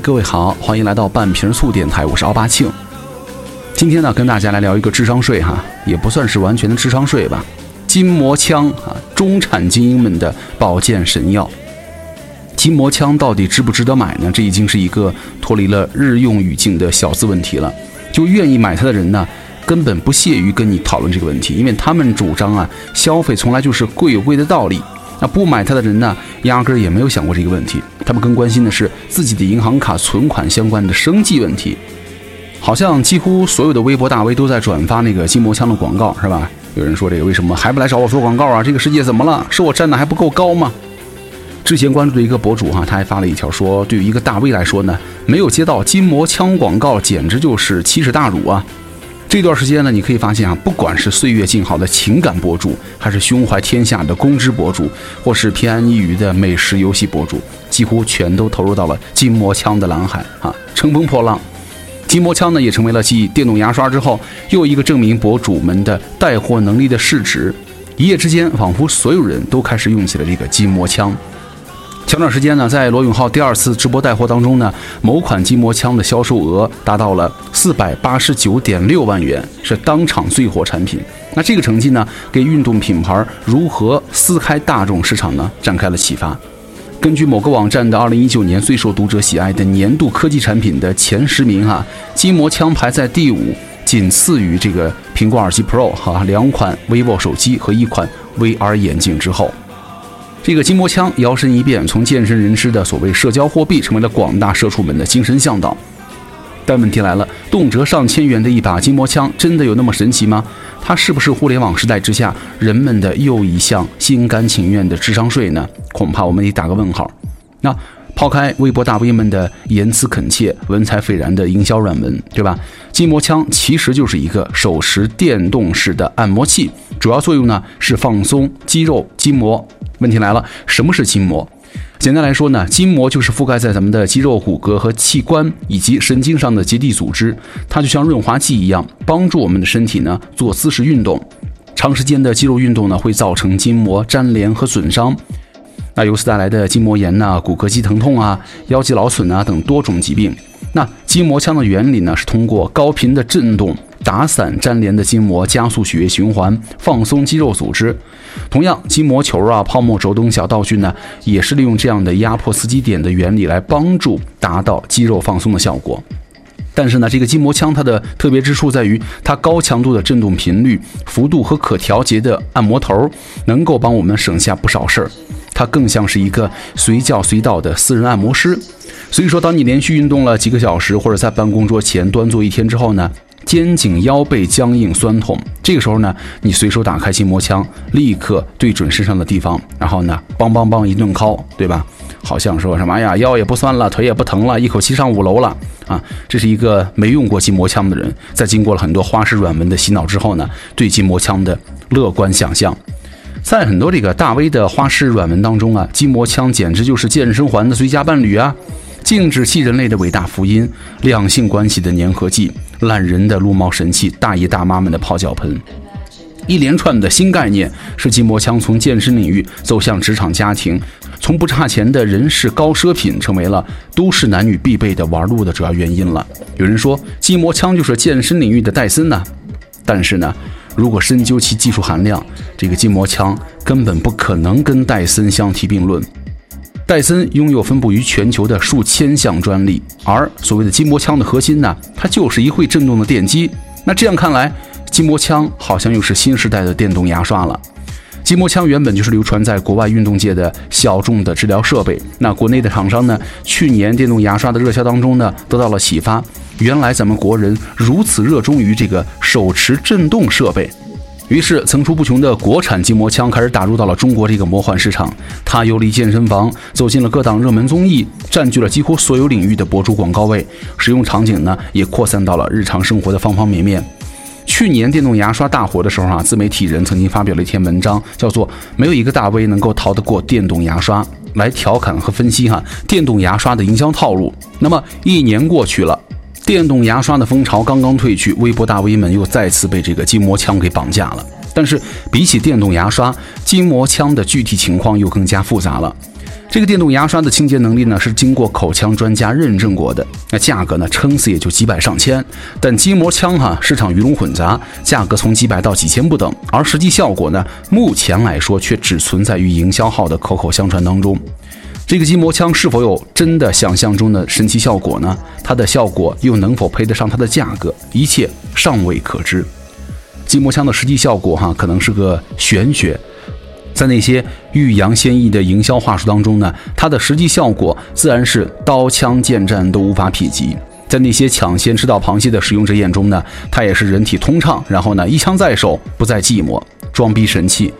各位好，欢迎来到半瓶醋电台，我是奥巴庆。今天呢，跟大家来聊一个智商税哈，也不算是完全的智商税吧。筋膜枪啊，中产精英们的保健神药。筋膜枪到底值不值得买呢？这已经是一个脱离了日用语境的小资问题了。就愿意买它的人呢，根本不屑于跟你讨论这个问题，因为他们主张啊，消费从来就是贵有贵的道理。那不买它的人呢，压根儿也没有想过这个问题。他们更关心的是自己的银行卡存款相关的生计问题。好像几乎所有的微博大 V 都在转发那个筋膜枪的广告，是吧？有人说这个为什么还不来找我做广告啊？这个世界怎么了？是我站的还不够高吗？之前关注的一个博主哈，他还发了一条说，对于一个大 V 来说呢，没有接到筋膜枪广告，简直就是奇耻大辱啊！这段时间呢，你可以发现啊，不管是岁月静好的情感博主，还是胸怀天下的公知博主，或是偏安一隅的美食游戏博主，几乎全都投入到了筋膜枪的蓝海啊，乘风破浪。筋膜枪呢，也成为了继电动牙刷之后又一个证明博主们的带货能力的市值。一夜之间，仿佛所有人都开始用起了这个筋膜枪。前段时间呢，在罗永浩第二次直播带货当中呢，某款筋膜枪的销售额达到了四百八十九点六万元，是当场最火产品。那这个成绩呢，给运动品牌如何撕开大众市场呢，展开了启发。根据某个网站的二零一九年最受读者喜爱的年度科技产品的前十名哈，筋膜枪排在第五，仅次于这个苹果耳机 Pro 哈两款 vivo 手机和一款 VR 眼镜之后。这个筋膜枪摇身一变，从健身人士的所谓社交货币，成为了广大社畜们的精神向导。但问题来了，动辄上千元的一把筋膜枪，真的有那么神奇吗？它是不是互联网时代之下人们的又一项心甘情愿的智商税呢？恐怕我们得打个问号。那抛开微博大 V 们的言辞恳切、文采斐然的营销软文，对吧？筋膜枪其实就是一个手持电动式的按摩器，主要作用呢是放松肌肉筋膜。问题来了，什么是筋膜？简单来说呢，筋膜就是覆盖在咱们的肌肉、骨骼和器官以及神经上的结缔组织，它就像润滑剂一样，帮助我们的身体呢做姿势运动。长时间的肌肉运动呢，会造成筋膜粘连和损伤，那由此带来的筋膜炎呐、骨骼肌疼痛啊、腰肌劳损啊等多种疾病。那筋膜枪的原理呢，是通过高频的震动。打散粘连的筋膜，加速血液循环，放松肌肉组织。同样，筋膜球啊、泡沫轴等小道具呢，也是利用这样的压迫刺激点的原理来帮助达到肌肉放松的效果。但是呢，这个筋膜枪它的特别之处在于它高强度的振动频率、幅度和可调节的按摩头，能够帮我们省下不少事儿。它更像是一个随叫随到的私人按摩师。所以说，当你连续运动了几个小时，或者在办公桌前端坐一天之后呢？肩颈腰背僵硬酸痛，这个时候呢，你随手打开筋膜枪，立刻对准身上的地方，然后呢，梆梆梆一顿敲，对吧？好像说什么，哎呀，腰也不酸了，腿也不疼了，一口气上五楼了啊！这是一个没用过筋膜枪的人，在经过了很多花式软文的洗脑之后呢，对筋膜枪的乐观想象。在很多这个大 V 的花式软文当中啊，筋膜枪简直就是健身环的最佳伴侣啊！静止系人类的伟大福音，两性关系的粘合剂，懒人的撸毛神器，大爷大妈们的泡脚盆，一连串的新概念，是筋膜枪从健身领域走向职场家庭，从不差钱的人士高奢品，成为了都市男女必备的玩路的主要原因了。有人说，筋膜枪就是健身领域的戴森呢，但是呢，如果深究其技术含量，这个筋膜枪根本不可能跟戴森相提并论。戴森拥有分布于全球的数千项专利，而所谓的筋膜枪的核心呢，它就是一会震动的电机。那这样看来，筋膜枪好像又是新时代的电动牙刷了。筋膜枪原本就是流传在国外运动界的小众的治疗设备。那国内的厂商呢，去年电动牙刷的热销当中呢，得到了启发。原来咱们国人如此热衷于这个手持震动设备。于是，层出不穷的国产筋膜枪开始打入到了中国这个魔幻市场。它游离健身房，走进了各档热门综艺，占据了几乎所有领域的博主广告位。使用场景呢，也扩散到了日常生活的方方面面。去年电动牙刷大火的时候啊，自媒体人曾经发表了一篇文章，叫做《没有一个大 V 能够逃得过电动牙刷》，来调侃和分析哈电动牙刷的营销套路。那么一年过去了。电动牙刷的风潮刚刚退去，微博大 V 们又再次被这个筋膜枪给绑架了。但是比起电动牙刷，筋膜枪的具体情况又更加复杂了。这个电动牙刷的清洁能力呢是经过口腔专家认证过的，那价格呢撑死也就几百上千。但筋膜枪哈市场鱼龙混杂，价格从几百到几千不等，而实际效果呢目前来说却只存在于营销号的口口相传当中。这个筋膜枪是否有真的想象中的神奇效果呢？它的效果又能否配得上它的价格？一切尚未可知。筋膜枪的实际效果哈，可能是个玄学。在那些欲扬先抑的营销话术当中呢，它的实际效果自然是刀枪剑战都无法匹及。在那些抢先吃到螃蟹的使用者眼中呢，它也是人体通畅，然后呢一枪在手，不再寂寞，装逼神器。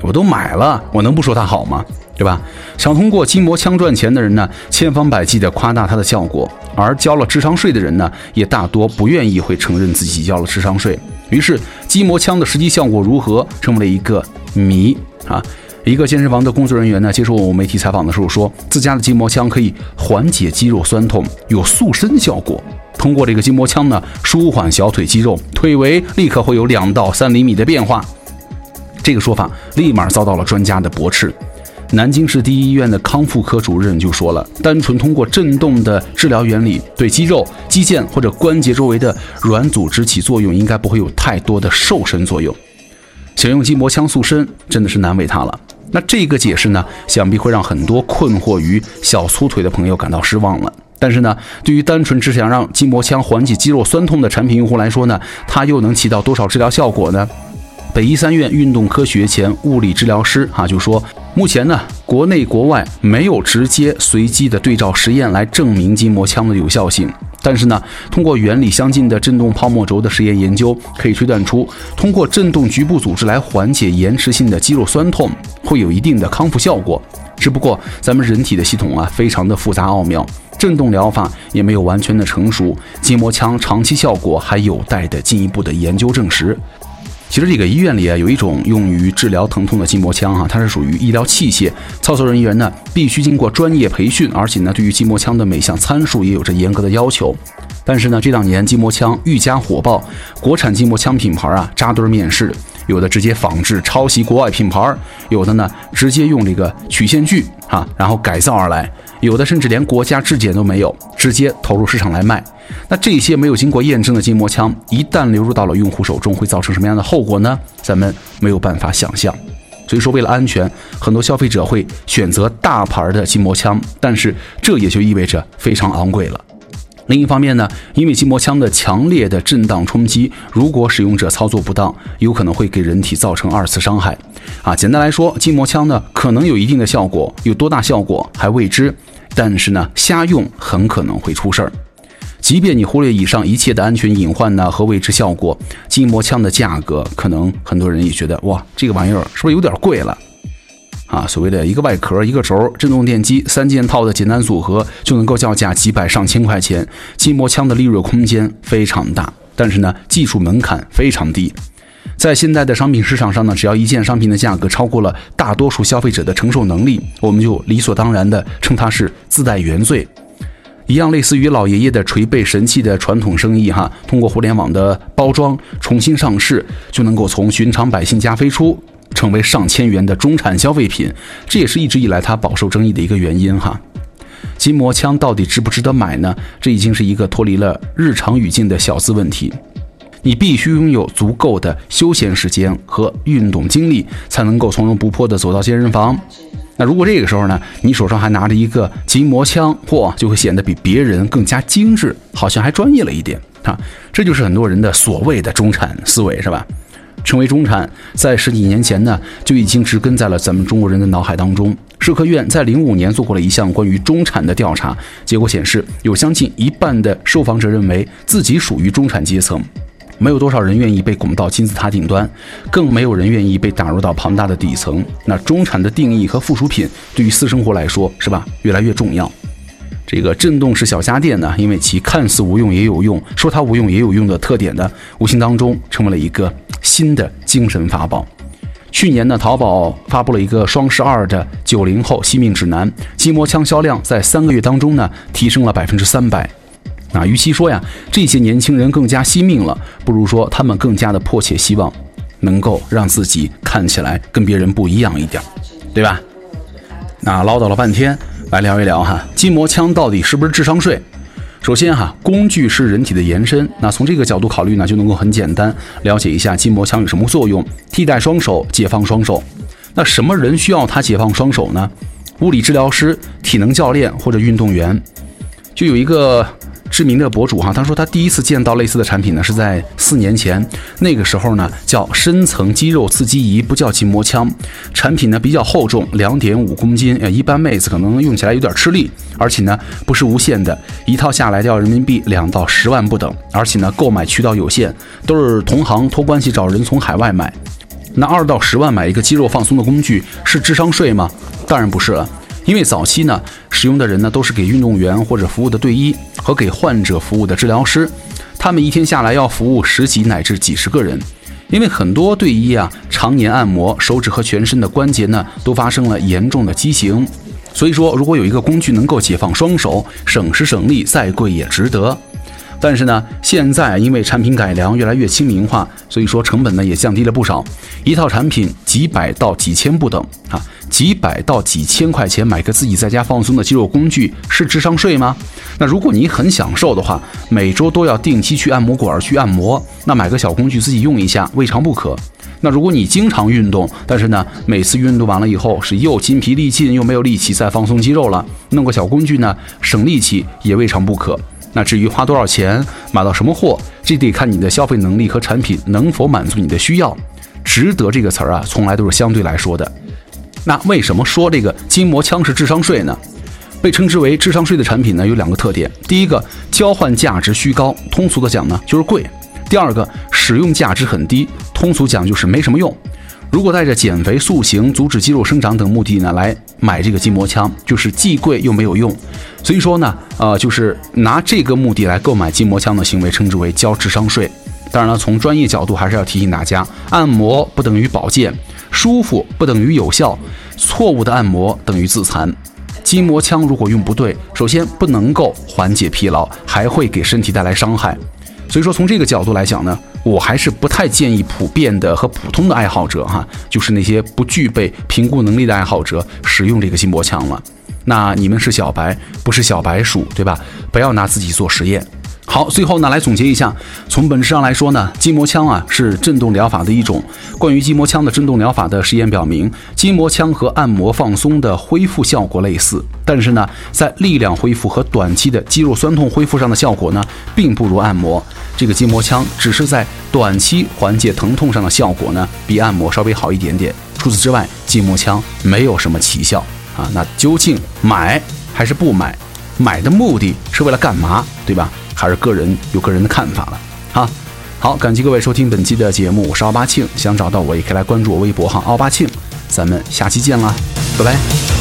我都买了，我能不说它好吗？对吧？想通过筋膜枪赚钱的人呢，千方百计地夸大它的效果；而交了智商税的人呢，也大多不愿意会承认自己交了智商税。于是，筋膜枪的实际效果如何，成为了一个谜啊！一个健身房的工作人员呢，接受我媒体采访的时候说，自家的筋膜枪可以缓解肌肉酸痛，有塑身效果。通过这个筋膜枪呢，舒缓小腿肌肉，腿围立刻会有两到三厘米的变化。这个说法立马遭到了专家的驳斥。南京市第一医院的康复科主任就说了，单纯通过震动的治疗原理，对肌肉、肌腱或者关节周围的软组织起作用，应该不会有太多的瘦身作用。想用筋膜枪塑身，真的是难为他了。那这个解释呢，想必会让很多困惑于小粗腿的朋友感到失望了。但是呢，对于单纯只想让筋膜枪缓解肌肉酸痛的产品用户来说呢，它又能起到多少治疗效果呢？北医三院运动科学前物理治疗师哈就说，目前呢，国内国外没有直接随机的对照实验来证明筋膜枪的有效性。但是呢，通过原理相近的振动泡沫轴的实验研究，可以推断出，通过振动局部组织来缓解延迟性的肌肉酸痛，会有一定的康复效果。只不过咱们人体的系统啊，非常的复杂奥妙，振动疗法也没有完全的成熟，筋膜枪长期效果还有待的进一步的研究证实。其实这个医院里啊，有一种用于治疗疼痛的筋膜枪哈，它是属于医疗器械，操作人员呢必须经过专业培训，而且呢对于筋膜枪的每项参数也有着严格的要求。但是呢这两年筋膜枪愈加火爆，国产筋膜枪品牌啊扎堆面世，有的直接仿制抄袭国外品牌，有的呢直接用这个曲线锯哈，然后改造而来。有的甚至连国家质检都没有，直接投入市场来卖。那这些没有经过验证的筋膜枪，一旦流入到了用户手中，会造成什么样的后果呢？咱们没有办法想象。所以说，为了安全，很多消费者会选择大牌的筋膜枪，但是这也就意味着非常昂贵了。另一方面呢，因为筋膜枪的强烈的震荡冲击，如果使用者操作不当，有可能会给人体造成二次伤害。啊，简单来说，筋膜枪呢可能有一定的效果，有多大效果还未知。但是呢，瞎用很可能会出事儿。即便你忽略以上一切的安全隐患呢和未知效果，筋膜枪的价格可能很多人也觉得哇，这个玩意儿是不是有点贵了？啊，所谓的一个外壳、一个轴、振动电机三件套的简单组合就能够叫价几百上千块钱。筋膜枪的利润空间非常大，但是呢，技术门槛非常低。在现在的商品市场上呢，只要一件商品的价格超过了大多数消费者的承受能力，我们就理所当然的称它是自带原罪。一样类似于老爷爷的捶背神器的传统生意，哈，通过互联网的包装重新上市，就能够从寻常百姓家飞出，成为上千元的中产消费品。这也是一直以来它饱受争议的一个原因，哈。筋膜枪到底值不值得买呢？这已经是一个脱离了日常语境的小资问题。你必须拥有足够的休闲时间和运动精力，才能够从容不迫地走到健身房。那如果这个时候呢，你手上还拿着一个筋膜枪，嚯，就会显得比别人更加精致，好像还专业了一点啊！这就是很多人的所谓的中产思维，是吧？成为中产，在十几年前呢，就已经植根在了咱们中国人的脑海当中。社科院在零五年做过了一项关于中产的调查，结果显示，有将近一半的受访者认为自己属于中产阶层。没有多少人愿意被拱到金字塔顶端，更没有人愿意被打入到庞大的底层。那中产的定义和附属品对于私生活来说，是吧？越来越重要。这个震动式小家电呢，因为其看似无用也有用，说它无用也有用的特点呢，无形当中成为了一个新的精神法宝。去年呢，淘宝发布了一个双十二的九零后惜命指南，筋膜枪销量在三个月当中呢，提升了百分之三百。啊，与其说呀，这些年轻人更加惜命了，不如说他们更加的迫切希望，能够让自己看起来跟别人不一样一点，对吧？那唠叨了半天，来聊一聊哈，筋膜枪到底是不是智商税？首先哈，工具是人体的延伸，那从这个角度考虑呢，就能够很简单了解一下筋膜枪有什么作用，替代双手，解放双手。那什么人需要它解放双手呢？物理治疗师、体能教练或者运动员，就有一个。知名的博主哈，他说他第一次见到类似的产品呢，是在四年前。那个时候呢，叫深层肌肉刺激仪，不叫筋膜枪。产品呢比较厚重，两点五公斤，呃，一般妹子可能用起来有点吃力。而且呢不是无限的，一套下来要人民币两到十万不等。而且呢购买渠道有限，都是同行托关系找人从海外买。那二到十万买一个肌肉放松的工具，是智商税吗？当然不是了。因为早期呢，使用的人呢都是给运动员或者服务的队医和给患者服务的治疗师，他们一天下来要服务十几乃至几十个人。因为很多队医啊常年按摩手指和全身的关节呢都发生了严重的畸形，所以说如果有一个工具能够解放双手，省时省力，再贵也值得。但是呢，现在因为产品改良越来越亲民化，所以说成本呢也降低了不少，一套产品几百到几千不等啊。几百到几千块钱买个自己在家放松的肌肉工具是智商税吗？那如果你很享受的话，每周都要定期去按摩馆去按摩，那买个小工具自己用一下未尝不可。那如果你经常运动，但是呢每次运动完了以后是又筋疲力尽又没有力气再放松肌肉了，弄个小工具呢省力气也未尝不可。那至于花多少钱买到什么货，这得看你的消费能力和产品能否满足你的需要。值得这个词儿啊，从来都是相对来说的。那为什么说这个筋膜枪是智商税呢？被称之为智商税的产品呢，有两个特点：第一个，交换价值虚高，通俗的讲呢就是贵；第二个，使用价值很低，通俗讲就是没什么用。如果带着减肥、塑形、阻止肌肉生长等目的呢来买这个筋膜枪，就是既贵又没有用。所以说呢，呃，就是拿这个目的来购买筋膜枪的行为，称之为交智商税。当然了，从专业角度还是要提醒大家，按摩不等于保健。舒服不等于有效，错误的按摩等于自残。筋膜枪如果用不对，首先不能够缓解疲劳，还会给身体带来伤害。所以说，从这个角度来讲呢，我还是不太建议普遍的和普通的爱好者哈，就是那些不具备评估能力的爱好者使用这个筋膜枪了。那你们是小白，不是小白鼠，对吧？不要拿自己做实验。好，最后呢，来总结一下，从本质上来说呢，筋膜枪啊是震动疗法的一种。关于筋膜枪的震动疗法的实验表明，筋膜枪和按摩放松的恢复效果类似，但是呢，在力量恢复和短期的肌肉酸痛恢复上的效果呢，并不如按摩。这个筋膜枪只是在短期缓解疼痛上的效果呢，比按摩稍微好一点点。除此之外，筋膜枪没有什么奇效啊。那究竟买还是不买？买的目的是为了干嘛？对吧？还是个人有个人的看法了，哈，好，感谢各位收听本期的节目，我是奥巴庆，想找到我也可以来关注我微博哈，奥巴庆，咱们下期见啦，拜拜。